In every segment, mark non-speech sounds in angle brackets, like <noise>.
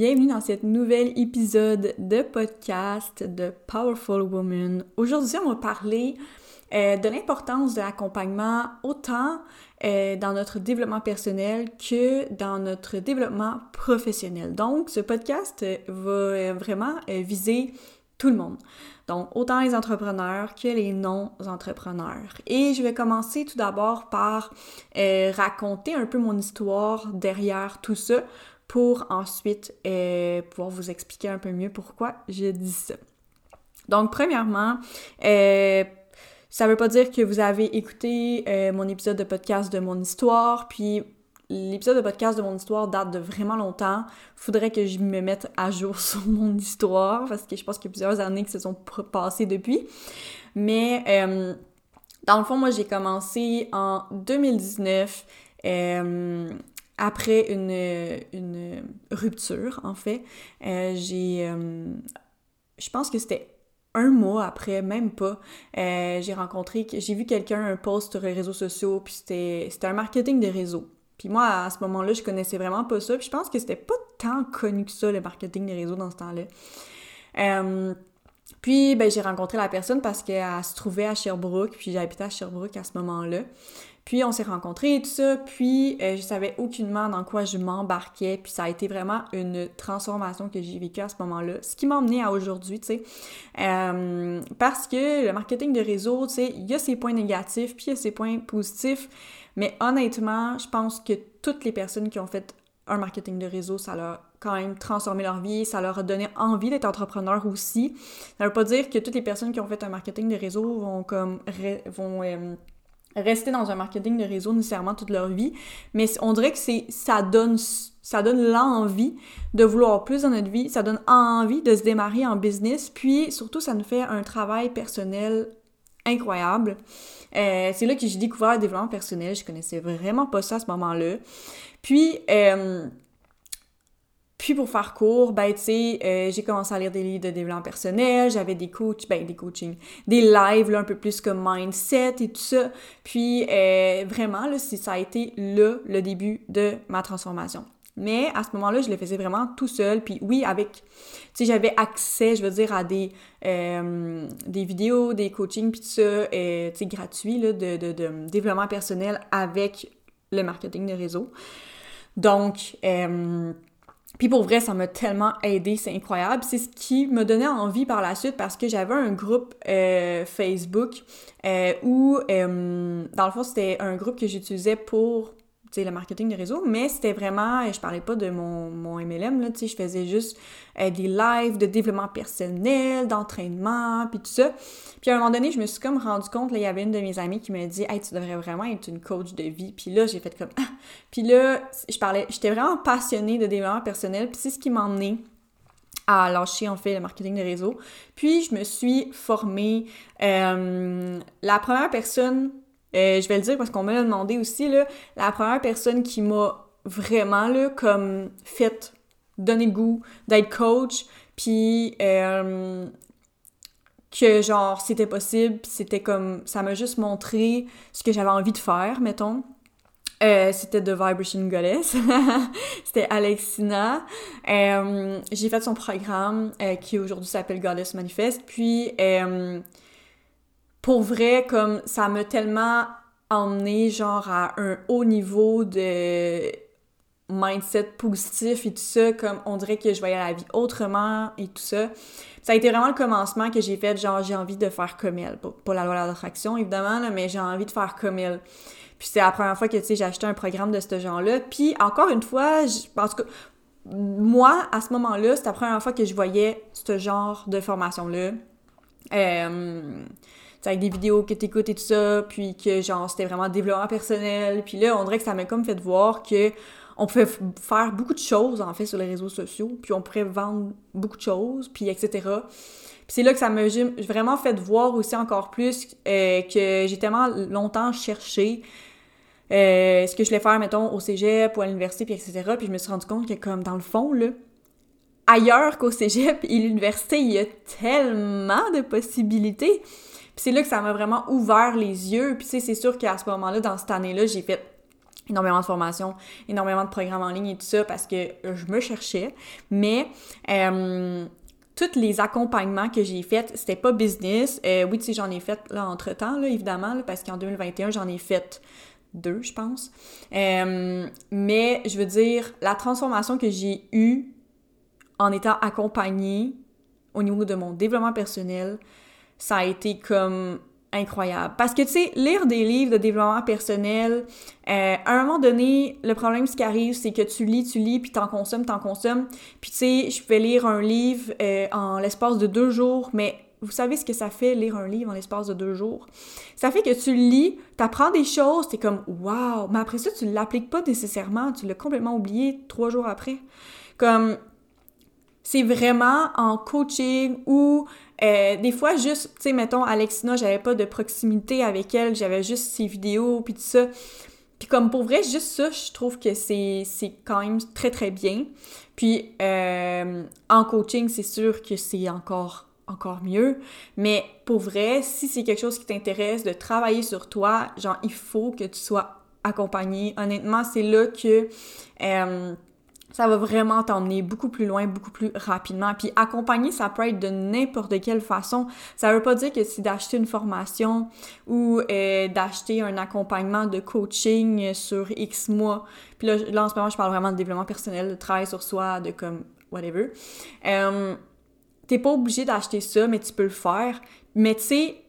Bienvenue dans cet nouvel épisode de podcast de Powerful Woman. Aujourd'hui, on va parler euh, de l'importance de l'accompagnement autant euh, dans notre développement personnel que dans notre développement professionnel. Donc, ce podcast va euh, vraiment viser tout le monde. Donc, autant les entrepreneurs que les non-entrepreneurs. Et je vais commencer tout d'abord par raconter un peu mon histoire derrière tout ça pour ensuite euh, pouvoir vous expliquer un peu mieux pourquoi je dis ça. Donc, premièrement, euh, ça veut pas dire que vous avez écouté euh, mon épisode de podcast de mon histoire, puis l'épisode de podcast de mon histoire date de vraiment longtemps. Faudrait que je me mette à jour <laughs> sur mon histoire, parce que je pense qu'il y a plusieurs années qui se sont passées depuis. Mais, dans le fond, moi, j'ai commencé en 2019 après une, rupture, en fait, euh, j'ai... Euh, je pense que c'était un mois après, même pas, euh, j'ai rencontré... J'ai vu quelqu'un, un post sur les réseaux sociaux, puis c'était un marketing de réseau. Puis moi, à ce moment-là, je connaissais vraiment pas ça, puis je pense que c'était pas tant connu que ça, le marketing de réseau, dans ce temps-là. puis, ben, j'ai rencontré la personne parce qu'elle se trouvait à Sherbrooke, puis j'habitais à Sherbrooke à ce moment-là. Puis on s'est rencontrés et tout ça, puis euh, je savais aucunement dans quoi je m'embarquais, puis ça a été vraiment une transformation que j'ai vécue à ce moment-là, ce qui m'a emmené à aujourd'hui, tu sais. Euh, parce que le marketing de réseau, tu sais, il y a ses points négatifs, puis il y a ses points positifs, mais honnêtement, je pense que toutes les personnes qui ont fait un marketing de réseau, ça leur a quand même transformé leur vie, ça leur a donné envie d'être entrepreneur aussi. Ça veut pas dire que toutes les personnes qui ont fait un marketing de réseau vont comme vont euh, rester dans un marketing de réseau nécessairement toute leur vie, mais on dirait que c'est ça donne ça donne l'envie de vouloir plus dans notre vie, ça donne envie de se démarrer en business, puis surtout ça nous fait un travail personnel incroyable. Euh, c'est là que j'ai découvert le développement personnel, je connaissais vraiment pas ça à ce moment-là. Puis euh, puis pour faire court, ben tu sais, euh, j'ai commencé à lire des livres de développement personnel, j'avais des coachs, ben des coachings, des lives là, un peu plus comme mindset et tout ça. Puis euh, vraiment là, ça a été là le début de ma transformation. Mais à ce moment-là, je le faisais vraiment tout seul. Puis oui, avec, tu sais, j'avais accès, je veux dire, à des, euh, des vidéos, des coachings, puis tout ça, tu sais, gratuits là, de, de, de, développement personnel avec le marketing de réseau. Donc, puis pour vrai, ça m'a tellement aidé, c'est incroyable. C'est ce qui me donnait envie par la suite parce que j'avais un groupe euh, Facebook euh, où, euh, dans le fond, c'était un groupe que j'utilisais pour le marketing de réseau, mais c'était vraiment, je parlais pas de mon, mon MLM, là, tu je faisais juste euh, des lives de développement personnel, d'entraînement, puis tout ça. Puis à un moment donné, je me suis comme rendu compte, il y avait une de mes amies qui me dit « Hey, tu devrais vraiment être une coach de vie. » Puis là, j'ai fait comme ah! Puis là, je parlais, j'étais vraiment passionnée de développement personnel, puis c'est ce qui m'a à lâcher en fait le marketing de réseau. Puis je me suis formée. Euh, la première personne euh, je vais le dire parce qu'on m'a demandé aussi, la première personne qui m'a vraiment, comme, fait donner goût d'être coach, puis euh, que, genre, c'était possible, c'était comme, ça m'a juste montré ce que j'avais envie de faire, mettons. Euh, c'était The Vibration Goddess. <laughs> c'était Alexina. j'ai fait son programme qui aujourd'hui s'appelle Goddess Manifest. Puis pour vrai, comme ça m'a tellement emmené genre à un haut niveau de mindset positif et tout ça, comme on dirait que je voyais la vie autrement et tout ça. Ça a été vraiment le commencement que j'ai fait, genre j'ai envie de faire comme elle. Pas, la loi de l'attraction évidemment, mais j'ai envie de faire comme elle. Puis c'est la première fois que, tu sais, j'ai acheté un programme de ce genre-là. Puis encore une fois, pense que moi, à ce moment-là, c'était la première fois que je voyais ce genre de formation-là. Euh, avec des vidéos que t'écoutes et tout ça, puis que genre c'était vraiment développement personnel, puis là on dirait que ça m'a comme fait voir que on pouvait faire beaucoup de choses en fait sur les réseaux sociaux, puis on pourrait vendre beaucoup de choses, puis etc. Puis c'est là que ça m'a vraiment fait voir aussi encore plus euh, que j'ai tellement longtemps cherché euh, ce que je voulais faire, mettons, au cégep ou à l'université, puis etc. Puis je me suis rendu compte que comme dans le fond, là, ailleurs qu'au cégep et l'université, il y a tellement de possibilités c'est là que ça m'a vraiment ouvert les yeux. Puis c'est sûr qu'à ce moment-là, dans cette année-là, j'ai fait énormément de formations, énormément de programmes en ligne et tout ça parce que je me cherchais. Mais euh, tous les accompagnements que j'ai faits, c'était pas business. Euh, oui, tu sais, j'en ai fait là entre-temps, là, évidemment, parce qu'en 2021, j'en ai fait deux, je pense. Euh, mais je veux dire, la transformation que j'ai eue en étant accompagnée au niveau de mon développement personnel, ça a été comme incroyable. Parce que, tu sais, lire des livres de développement personnel, euh, à un moment donné, le problème, ce qui arrive, c'est que tu lis, tu lis, puis t'en consommes, t'en consommes. Puis, tu sais, je peux lire un livre euh, en l'espace de deux jours, mais vous savez ce que ça fait, lire un livre en l'espace de deux jours? Ça fait que tu lis, t'apprends des choses, t'es comme « wow », mais après ça, tu l'appliques pas nécessairement, tu l'as complètement oublié trois jours après. Comme, c'est vraiment en coaching ou euh, des fois, juste, tu sais, mettons, Alexina, j'avais pas de proximité avec elle, j'avais juste ses vidéos, puis tout ça. Puis comme pour vrai, juste ça, je trouve que c'est, quand même très, très bien. Puis euh, en coaching, c'est sûr que c'est encore encore mieux. Mais pour vrai, si c'est quelque chose qui t'intéresse de travailler sur toi, genre, il faut que tu sois accompagné. Honnêtement, c'est là que euh, ça va vraiment t'emmener beaucoup plus loin, beaucoup plus rapidement. Puis accompagner, ça peut être de n'importe quelle façon. Ça veut pas dire que c'est d'acheter une formation ou euh, d'acheter un accompagnement de coaching sur X mois. Puis là, là, en ce moment, je parle vraiment de développement personnel, de travail sur soi, de comme whatever. Euh, T'es pas obligé d'acheter ça, mais tu peux le faire. Mais tu sais,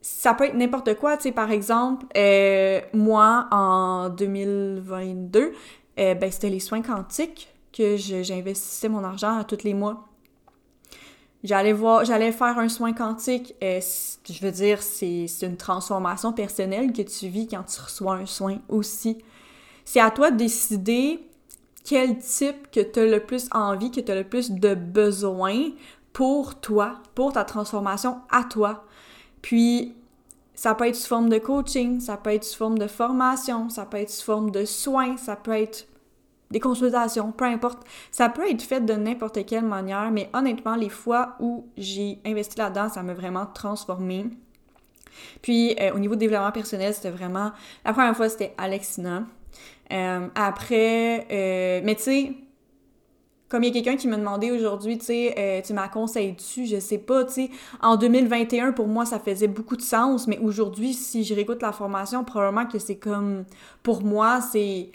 ça peut être n'importe quoi. Tu sais, par exemple, euh, moi, en 2022, euh, ben, c'était les soins quantiques que j'investissais mon argent à tous les mois. J'allais voir, j'allais faire un soin quantique. Euh, je veux dire, c'est une transformation personnelle que tu vis quand tu reçois un soin aussi. C'est à toi de décider quel type que tu as le plus envie, que tu as le plus de besoin pour toi, pour ta transformation à toi. Puis, ça peut être sous forme de coaching, ça peut être sous forme de formation, ça peut être sous forme de soins, ça peut être des consultations, peu importe. Ça peut être fait de n'importe quelle manière, mais honnêtement, les fois où j'ai investi là-dedans, ça m'a vraiment transformé. Puis euh, au niveau de développement personnel, c'était vraiment... La première fois, c'était Alexina. Euh, après, euh, mais tu sais, comme il y a quelqu'un qui m'a demandé aujourd'hui, tu sais, tu m'as conseillé-tu, je sais pas, tu sais, en 2021, pour moi, ça faisait beaucoup de sens, mais aujourd'hui, si je réécoute la formation, probablement que c'est comme, pour moi, c'est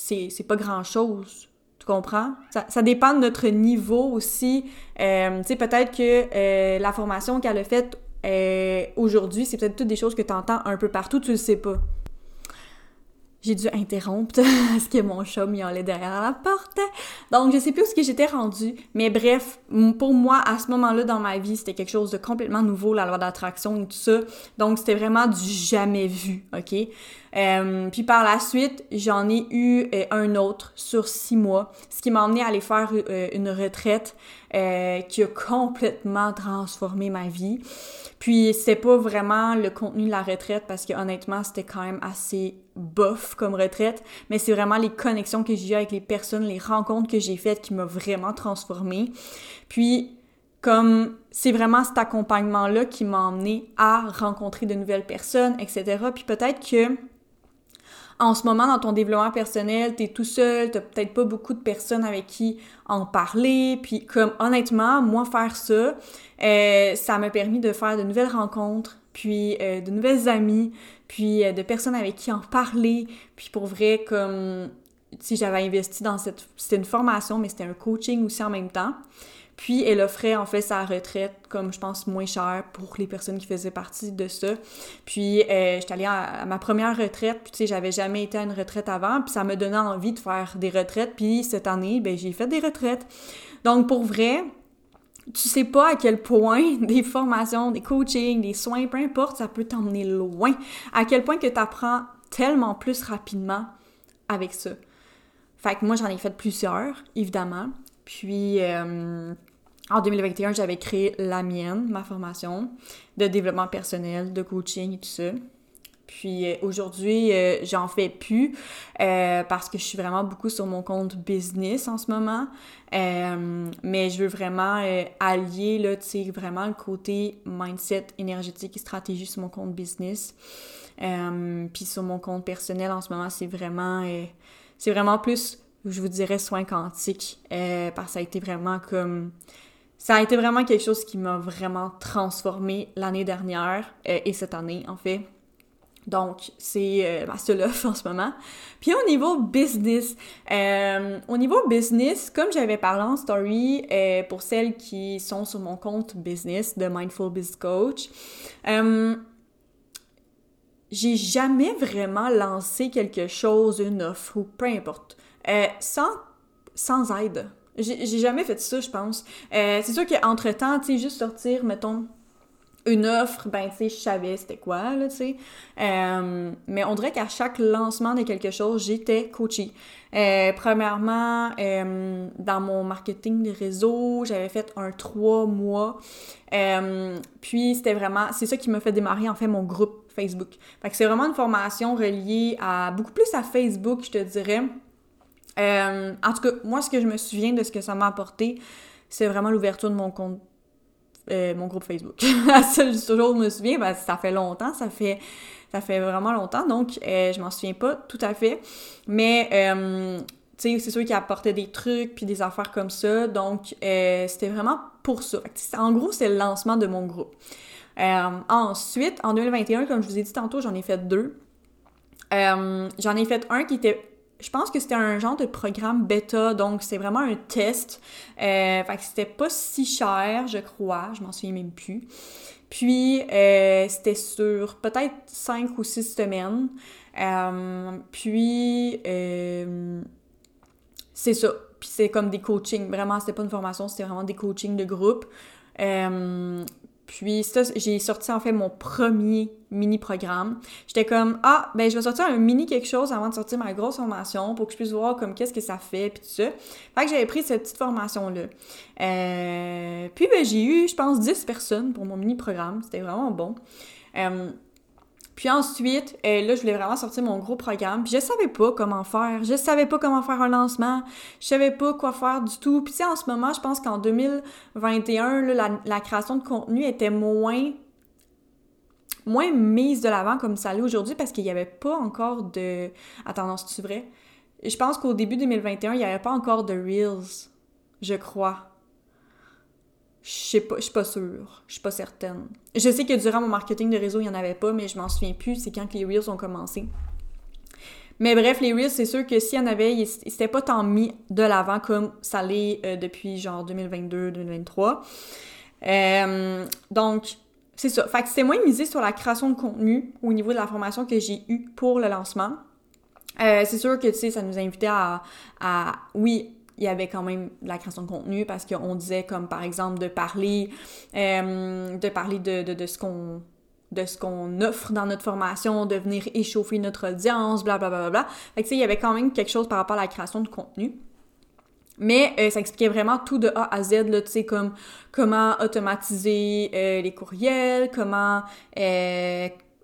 c'est pas grand-chose. Tu comprends? Ça, dépend de notre niveau aussi. Euh, tu sais, peut-être que euh, la formation qu'elle a faite euh, aujourd'hui, c'est peut-être toutes des choses que tu entends un peu partout, tu le sais pas. J'ai dû interrompre <laughs> parce que mon chat allait derrière la porte. Donc, je sais plus où ce que j'étais rendue. Mais bref, pour moi, à ce moment-là dans ma vie, c'était quelque chose de complètement nouveau, la loi d'attraction et tout ça. Donc, c'était vraiment du jamais vu, OK? Euh, puis par la suite, j'en ai eu euh, un autre sur six mois, ce qui m'a emmené à aller faire euh, une retraite qui a complètement transformé ma vie. Puis c'est pas vraiment le contenu de la retraite parce que honnêtement, c'était quand même assez bof comme retraite, mais c'est vraiment les connexions que j'ai eues avec les personnes, les rencontres que j'ai faites qui m'ont vraiment transformée. Puis comme c'est vraiment cet accompagnement-là qui m'a emmené à rencontrer de nouvelles personnes, etc. Puis peut-être que en ce moment, dans ton développement personnel, t'es tout seul, t'as peut-être pas beaucoup de personnes avec qui en parler, puis comme honnêtement, moi faire ça, euh, ça m'a permis de faire de nouvelles rencontres, puis euh, de nouvelles amies, puis euh, de personnes avec qui en parler, puis pour vrai, comme si j'avais investi dans cette... C'était une formation, mais c'était un coaching aussi en même temps. Puis elle offrait en fait sa retraite comme je pense moins cher pour les personnes qui faisaient partie de ça. Puis euh, j'étais allée à, ma première retraite, puis tu sais j'avais jamais été à une retraite avant, puis ça me donnait envie de faire des retraites. Puis cette année, ben j'ai fait des retraites. Donc pour vrai, tu sais pas à quel point <laughs> des formations, des coachings, des soins, peu importe, ça peut t'emmener loin. À quel point que tu apprends tellement plus rapidement avec ça. Fait que moi, j'en ai fait plusieurs, évidemment. Puis, euh, en 2021, j'avais créé la mienne, ma formation de développement personnel, de coaching et tout ça. Puis euh, aujourd'hui, euh, j'en fais plus euh, parce que je suis vraiment beaucoup sur mon compte business en ce moment. mais je veux vraiment allier, là, vraiment le côté mindset, énergétique et stratégie sur mon compte business. puis sur mon compte personnel en ce moment, c'est vraiment, c'est vraiment plus, je vous dirais, soin quantique. parce que ça a été vraiment comme ça a été vraiment quelque chose qui m'a vraiment transformé l'année dernière et cette année en fait. Donc, c'est euh, ma seule offre en ce moment. Puis au niveau business, euh, au niveau business, comme j'avais parlé en story, euh, pour celles qui sont sur mon compte business de Mindful Biz Coach, j'ai jamais vraiment lancé quelque chose, une offre ou peu importe, sans, sans aide. J'ai jamais fait ça, je pense. c'est sûr qu'entre-temps, tu sais, juste sortir, mettons, une offre, ben, tu sais, je savais c'était quoi, là, tu sais. Euh, mais on dirait qu'à chaque lancement de quelque chose, j'étais coachée. Euh, premièrement, euh, dans mon marketing de réseau, j'avais fait un trois mois. puis, c'était vraiment, c'est ça qui m'a fait démarrer, en fait, mon groupe Facebook. Fait que c'est vraiment une formation reliée à, beaucoup plus à Facebook, je te dirais. en tout cas, moi, ce que je me souviens de ce que ça m'a apporté, c'est vraiment l'ouverture de mon compte euh, mon groupe Facebook. <laughs> ça, toujours me souviens, ben, ça fait longtemps, ça fait, ça fait vraiment longtemps, donc euh, je m'en souviens pas tout à fait. Mais, euh, tu sais, c'est sûr qu'il apportait des trucs, puis des affaires comme ça, donc c'était vraiment pour ça. En gros, c'est le lancement de mon groupe. ensuite, en 2021, comme je vous ai dit tantôt, j'en ai fait deux. j'en ai fait un qui était je pense que c'était un genre de programme bêta, donc c'est vraiment un test. Euh, fait que c'était pas si cher, je crois, je m'en souviens même plus. Puis euh, c'était sur peut-être 5 ou 6 semaines. Euh, puis c'est ça. Puis c'est comme des coachings. Vraiment, c'était pas une formation, c'était vraiment des coachings de groupe. Puis ça, j'ai sorti en fait mon premier mini-programme. J'étais comme, ah, ben je vais sortir un mini quelque chose avant de sortir ma grosse formation pour que je puisse voir comme qu'est-ce que ça fait, puis tout ça. Fait que j'avais pris cette petite formation-là. Euh, puis ben j'ai eu, je pense, 10 personnes pour mon mini-programme. C'était vraiment bon. Euh, puis ensuite, euh, là, je voulais vraiment sortir mon gros programme. Puis je savais pas comment faire. Je savais pas comment faire un lancement. Je savais pas quoi faire du tout. Puis tu sais, en ce moment, je pense qu'en 2021, la, création de contenu était moins moins mise de l'avant comme ça l'est aujourd'hui parce qu'il n'y avait pas encore de... Attends, non, c'est vrai? Je pense qu'au début 2021, il n'y avait pas encore de Reels, je crois. Je sais pas, je suis pas sûre. Je suis pas certaine. Je sais que durant mon marketing de réseau, il n'y en avait pas, mais je m'en souviens plus. C'est quand les Reels ont commencé. Mais bref, les Reels, c'est sûr que s'il y en avait, ils s'étaient pas tant mis de l'avant comme ça l'est euh, depuis genre 2022-2023. Euh, donc, c'est ça. Fait que c'était moins misé sur la création de contenu au niveau de la formation que j'ai eue pour le lancement. Euh, c'est sûr que, tu sais, ça nous invitait à, à, oui, il y avait quand même de la création de contenu parce qu'on disait comme par exemple de parler euh, de parler de, de, de ce qu'on de ce qu'on offre dans notre formation, de venir échauffer notre audience, bla bla bla bla. Fait que tu sais, il y avait quand même quelque chose par rapport à la création de contenu. Mais euh, ça expliquait vraiment tout de A à Z, tu sais, comme comment automatiser euh, les courriels, comment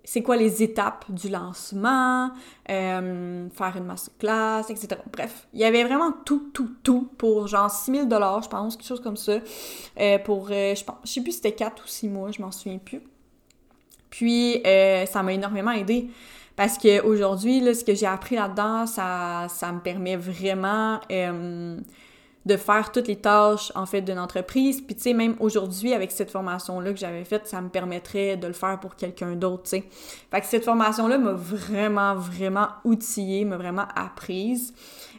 c'est quoi les étapes du lancement, euh, faire une masterclass, etc. Bref, il y avait vraiment tout, tout, tout pour genre 6000 dollars, je pense, quelque chose comme ça. Euh, pour, euh, je pense, je sais plus si c'était 4 ou 6 mois, je m'en souviens plus. Puis, ça m'a énormément aidé. Parce qu'aujourd'hui, ce que j'ai appris là-dedans, ça, ça me permet vraiment de faire toutes les tâches en fait d'une entreprise. Puis tu sais, même aujourd'hui, avec cette formation-là que j'avais faite, ça me permettrait de le faire pour quelqu'un d'autre, tu sais. Fait que cette formation-là m'a vraiment, vraiment outillée, m'a vraiment apprise.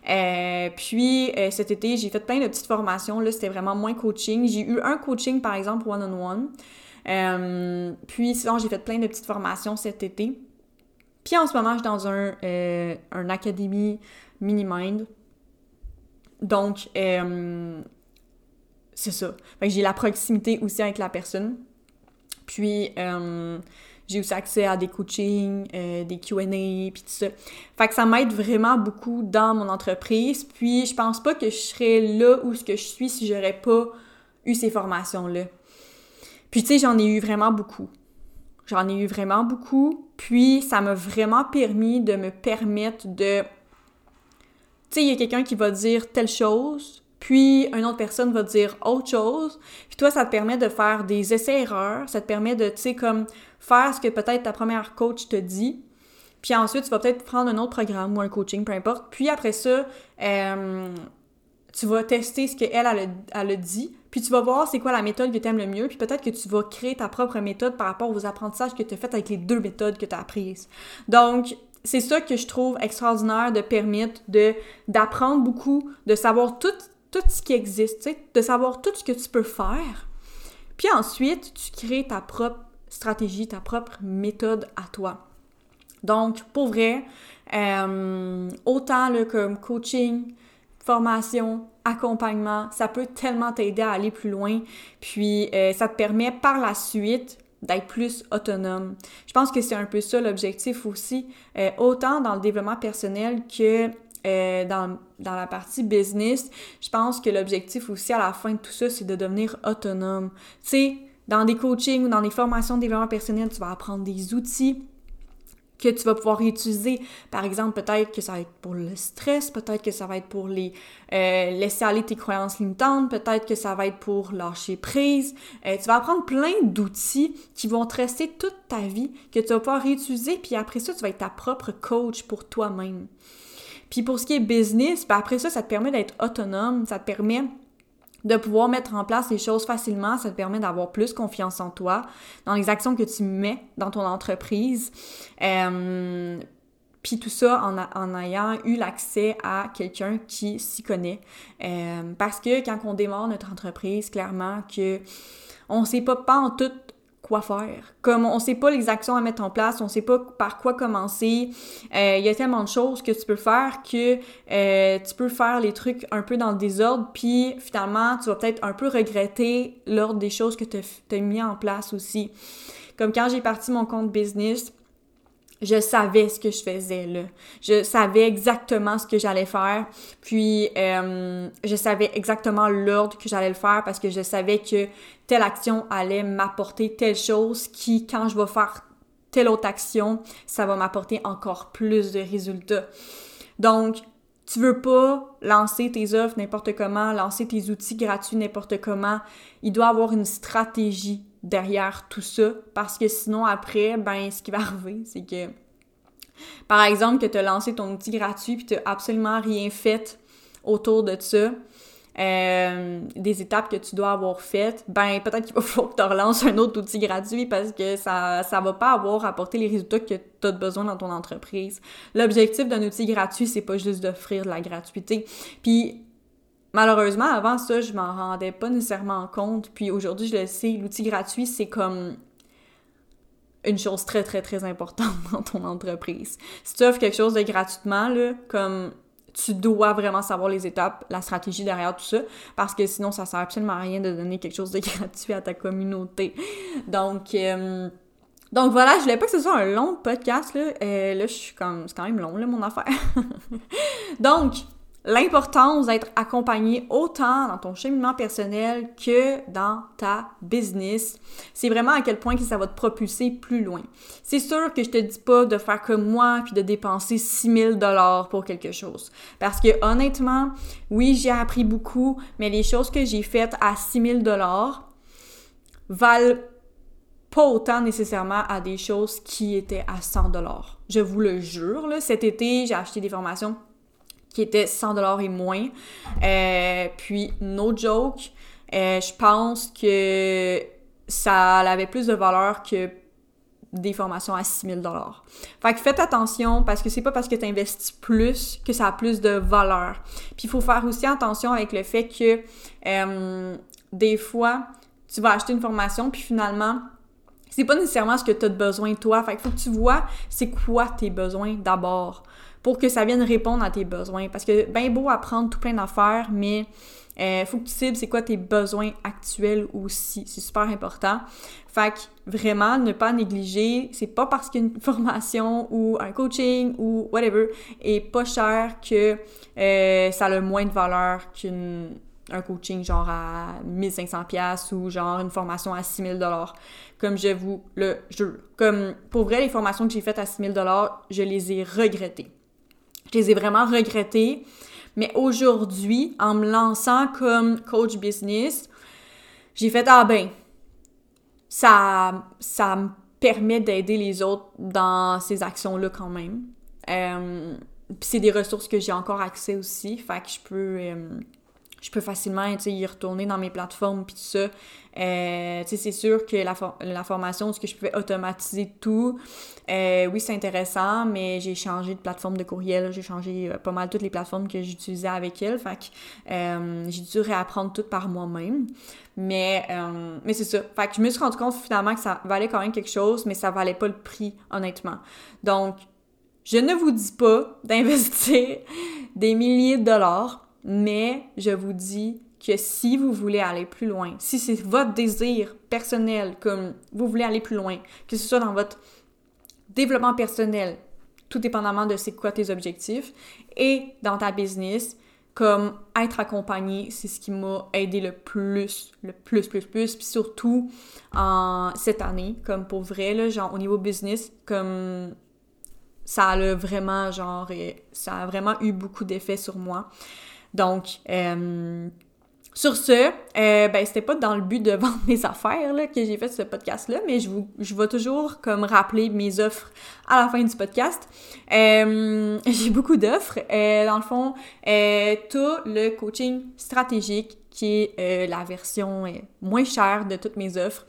Euh, puis euh, cet été, j'ai fait plein de petites formations. Là, c'était vraiment moins coaching. J'ai eu un coaching, par exemple, one-on-one. Euh, puis sinon, j'ai fait plein de petites formations cet été. Puis en ce moment, je suis dans un, un académie mini-mind donc, euh, c'est ça. J'ai la proximité aussi avec la personne. Puis, euh, j'ai aussi accès à des coachings, euh, des Q&A, puis tout ça. Fait que ça m'aide vraiment beaucoup dans mon entreprise. Puis, je pense pas que je serais là où ce que je suis si j'aurais pas eu ces formations-là. Puis, tu sais, j'en ai eu vraiment beaucoup. J'en ai eu vraiment beaucoup. Puis, ça m'a vraiment permis de me permettre de... Tu sais, il y a quelqu'un qui va dire telle chose, puis une autre personne va dire autre chose. Puis toi, ça te permet de faire des essais-erreurs. Ça te permet de, tu sais, comme faire ce que peut-être ta première coach te dit. Puis ensuite, tu vas peut-être prendre un autre programme ou un coaching, peu importe. Puis après ça, euh, tu vas tester ce qu'elle, elle, a dit. Puis tu vas voir c'est quoi la méthode que tu aimes le mieux. Puis peut-être que tu vas créer ta propre méthode par rapport aux apprentissages que tu as fait avec les deux méthodes que tu as apprises. Donc, c'est ça que je trouve extraordinaire de permettre d'apprendre beaucoup, de savoir tout, tout ce qui existe, de savoir tout ce que tu peux faire. Puis ensuite, tu crées ta propre stratégie, ta propre méthode à toi. Donc, pour vrai, euh, autant là, comme coaching, formation, accompagnement, ça peut tellement t'aider à aller plus loin. Puis, euh, ça te permet par la suite d'être plus autonome. Je pense que c'est un peu ça l'objectif aussi, euh, autant dans le développement personnel que dans, dans, la partie business. Je pense que l'objectif aussi à la fin de tout ça, c'est de devenir autonome. Tu sais, dans des coachings ou dans des formations de développement personnel, tu vas apprendre des outils que tu vas pouvoir utiliser. Par exemple, peut-être que ça va être pour le stress, peut-être que ça va être pour les euh, laisser aller tes croyances limitantes, peut-être que ça va être pour lâcher prise. Euh, tu vas apprendre plein d'outils qui vont te rester toute ta vie, que tu vas pouvoir réutiliser, puis après ça, tu vas être ta propre coach pour toi-même. Puis pour ce qui est business, ben après ça, ça te permet d'être autonome, ça te permet de pouvoir mettre en place les choses facilement, ça te permet d'avoir plus confiance en toi, dans les actions que tu mets dans ton entreprise. Euh, puis tout ça en, en ayant eu l'accès à quelqu'un qui s'y connaît. Euh, parce que quand on démarre notre entreprise, clairement que on sait pas, pas en tout quoi faire. Comme on sait pas les actions à mettre en place, on sait pas par quoi commencer. Euh, il y a tellement de choses que tu peux faire que euh, tu peux faire les trucs un peu dans le désordre, puis finalement, tu vas peut-être un peu regretter l'ordre des choses que tu as mis en place aussi. Comme quand j'ai parti mon compte business, je savais ce que je faisais là. Je savais exactement ce que j'allais faire. Puis euh, je savais exactement l'ordre que j'allais le faire parce que je savais que telle action allait m'apporter telle chose qui, quand je vais faire telle autre action, ça va m'apporter encore plus de résultats. Donc, tu veux pas lancer tes offres n'importe comment, lancer tes outils gratuits n'importe comment. Il doit avoir une stratégie derrière tout ça parce que sinon après ben ce qui va arriver c'est que par exemple que tu as lancé ton outil gratuit puis tu absolument rien fait autour de ça euh, des étapes que tu dois avoir faites, ben peut-être qu'il va <laughs> falloir que tu relances un autre outil gratuit parce que ça ça va pas avoir apporté les résultats que tu as besoin dans ton entreprise. L'objectif d'un outil gratuit, c'est pas juste d'offrir de la gratuité. Puis Malheureusement, avant ça, je m'en rendais pas nécessairement compte. Puis aujourd'hui, je le sais, l'outil gratuit, c'est comme une chose très, très, très importante <laughs> dans ton entreprise. Si tu offres quelque chose de gratuitement, là, comme tu dois vraiment savoir les étapes, la stratégie derrière tout ça, parce que sinon, ça sert absolument à rien de donner quelque chose de <laughs> gratuit à ta communauté. Donc, euh, donc voilà, je voulais pas que ce soit un long podcast, là. Euh, là, je suis comme... C'est quand même long, là, mon affaire. <laughs> Donc, l'importance d'être accompagné autant dans ton cheminement personnel que dans ta business. C'est vraiment à quel point que ça va te propulser plus loin. C'est sûr que je te dis pas de faire comme moi puis de dépenser 6000 dollars pour quelque chose. Parce que honnêtement, oui, j'ai appris beaucoup, mais les choses que j'ai faites à 6000 dollars valent pas autant nécessairement à des choses qui étaient à 100 dollars. Je vous le jure, cet été, j'ai acheté des formations qui était 100 dollars et moins. Euh, puis, no joke, euh, je pense que ça avait plus de valeur que des formations à 6000 dollars. Fait que faites attention parce que c'est pas parce que tu investis plus que ça a plus de valeur. Puis il faut faire aussi attention avec le fait que euh, des fois tu vas acheter une formation puis finalement c'est pas nécessairement ce que tu as besoin toi. Fait qu'il faut que tu vois c'est quoi tes besoins d'abord pour que ça vienne répondre à tes besoins. Parce que ben beau apprendre tout plein d'affaires, mais il euh, faut que tu cibles c'est quoi tes besoins actuels aussi. C'est super important. Fait que vraiment, ne pas négliger, c'est pas parce qu'une <laughs> formation ou un coaching ou whatever est pas cher que euh, ça a moins de valeur qu'une un coaching genre à 1500$ ou genre une formation à 6000$. Comme je vous le. Comme pour vrai, les formations que j'ai faites à 6000$, je les ai regrettées. Je les ai vraiment regrettées. Mais aujourd'hui, en me lançant comme coach business, j'ai fait ah ben ça ça me permet d'aider les autres dans ces actions là quand même. Euh, c'est des ressources que j'ai encore accès aussi, fait que je peux euh, je peux facilement y retourner dans mes plateformes puis tout ça. Euh, c'est sûr que la, la formation, ce que je pouvais automatiser tout, euh, oui, c'est intéressant, mais j'ai changé de plateforme de courriel, j'ai changé euh, pas mal toutes les plateformes que j'utilisais avec elle, fait que j'ai dû réapprendre tout par moi-même. Mais, mais c'est ça. Fait que je me suis rendu compte finalement que ça valait quand même quelque chose, mais ça valait pas le prix, honnêtement. Donc, je ne vous dis pas d'investir <laughs> des milliers de dollars mais je vous dis que si vous voulez aller plus loin, si c'est votre désir personnel, comme vous voulez aller plus loin, que ce soit dans votre développement personnel, tout dépendamment de c'est quoi tes objectifs, et dans ta business, comme être accompagné, c'est ce qui m'a aidé le plus, le plus, plus, plus, puis surtout en cette année, comme pour vrai, là, genre au niveau business, comme ça a vraiment, genre, ça a vraiment eu beaucoup d'effets sur moi. Donc, euh, sur ce, euh, ben, c'était pas dans le but de <laughs> vendre mes affaires là, que j'ai fait ce podcast-là, mais je, vous, je vais toujours comme rappeler mes offres à la fin du podcast. Euh, <laughs> j'ai beaucoup d'offres. Euh, dans le fond, tout le coaching stratégique qui est la version moins chère de toutes mes offres,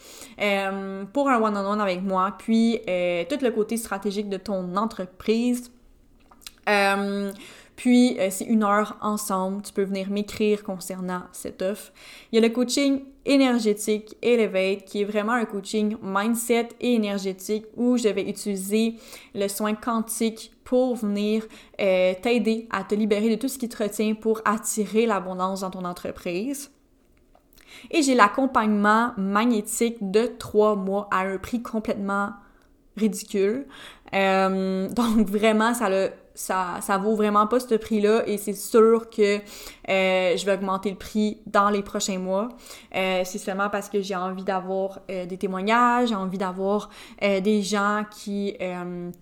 pour un one-on-one avec moi, puis tout le côté stratégique de ton entreprise. Puis, euh, c'est une heure ensemble. Tu peux venir m'écrire concernant cette offre. Il y a le coaching énergétique Elevate, qui est vraiment un coaching mindset et énergétique où je vais utiliser le soin quantique pour venir euh, t'aider à te libérer de tout ce qui te retient pour attirer l'abondance dans ton entreprise. Et j'ai l'accompagnement magnétique de trois mois à un prix complètement ridicule. Euh, <laughs> donc vraiment, ça le ça, ça vaut vraiment pas ce prix-là et c'est sûr que euh, je vais augmenter le prix dans les prochains mois. Euh, c'est seulement parce que j'ai envie d'avoir euh, des témoignages, j'ai envie d'avoir des gens qui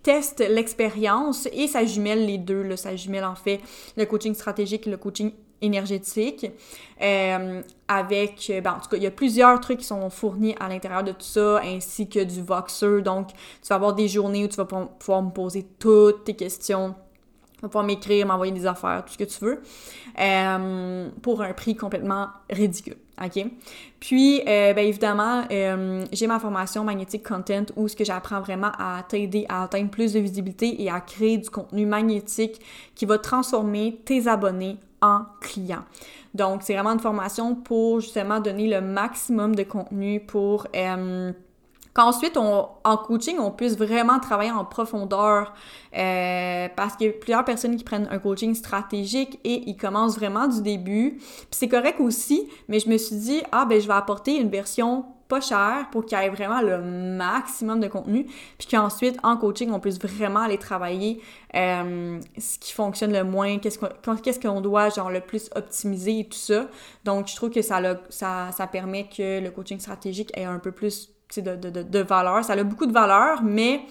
testent l'expérience et ça jumelle les deux, ça jumelle en fait le coaching stratégique et le coaching énergétique avec ben, en tout cas il y a plusieurs trucs qui sont fournis à l'intérieur de tout ça ainsi que du Voxer donc tu vas avoir des journées où tu vas pouvoir me poser toutes tes questions tu vas pouvoir m'écrire, m'envoyer des affaires, tout ce que tu veux, euh, pour un prix complètement ridicule. OK? Puis, euh, ben évidemment, euh, j'ai ma formation Magnetic Content où ce que j'apprends vraiment à t'aider à atteindre plus de visibilité et à créer du contenu magnétique qui va transformer tes abonnés en clients. Donc, c'est vraiment une formation pour justement donner le maximum de contenu pour qu'ensuite, en coaching, on puisse vraiment travailler en profondeur euh, parce qu'il y a plusieurs personnes qui prennent un coaching stratégique et ils commencent vraiment du début. Puis c'est correct aussi, mais je me suis dit, ah ben je vais apporter une version pas chère pour qu'il y ait vraiment le maximum de contenu, puis qu'ensuite, en coaching, on puisse vraiment aller travailler euh, ce qui fonctionne le moins, qu'est-ce qu'on doit, genre, le plus optimiser et tout ça. Donc, je trouve que ça, ça, ça permet que le coaching stratégique ait un peu plus de, de, de, valeur. Ça a beaucoup de valeur, mais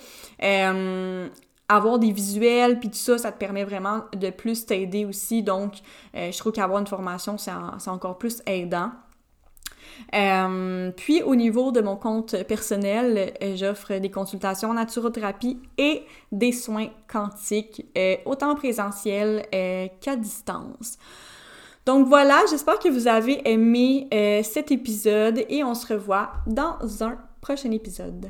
euh, avoir des visuels puis tout ça, ça te permet vraiment de plus t'aider aussi. Donc, euh, je trouve qu'avoir une formation, c'est encore plus aidant. Euh, puis au niveau de mon compte personnel, j'offre des consultations en naturothérapie et des soins quantiques, autant présentiels qu'à distance. Donc voilà, j'espère que vous avez aimé cet épisode et on se revoit dans un prochain épisode.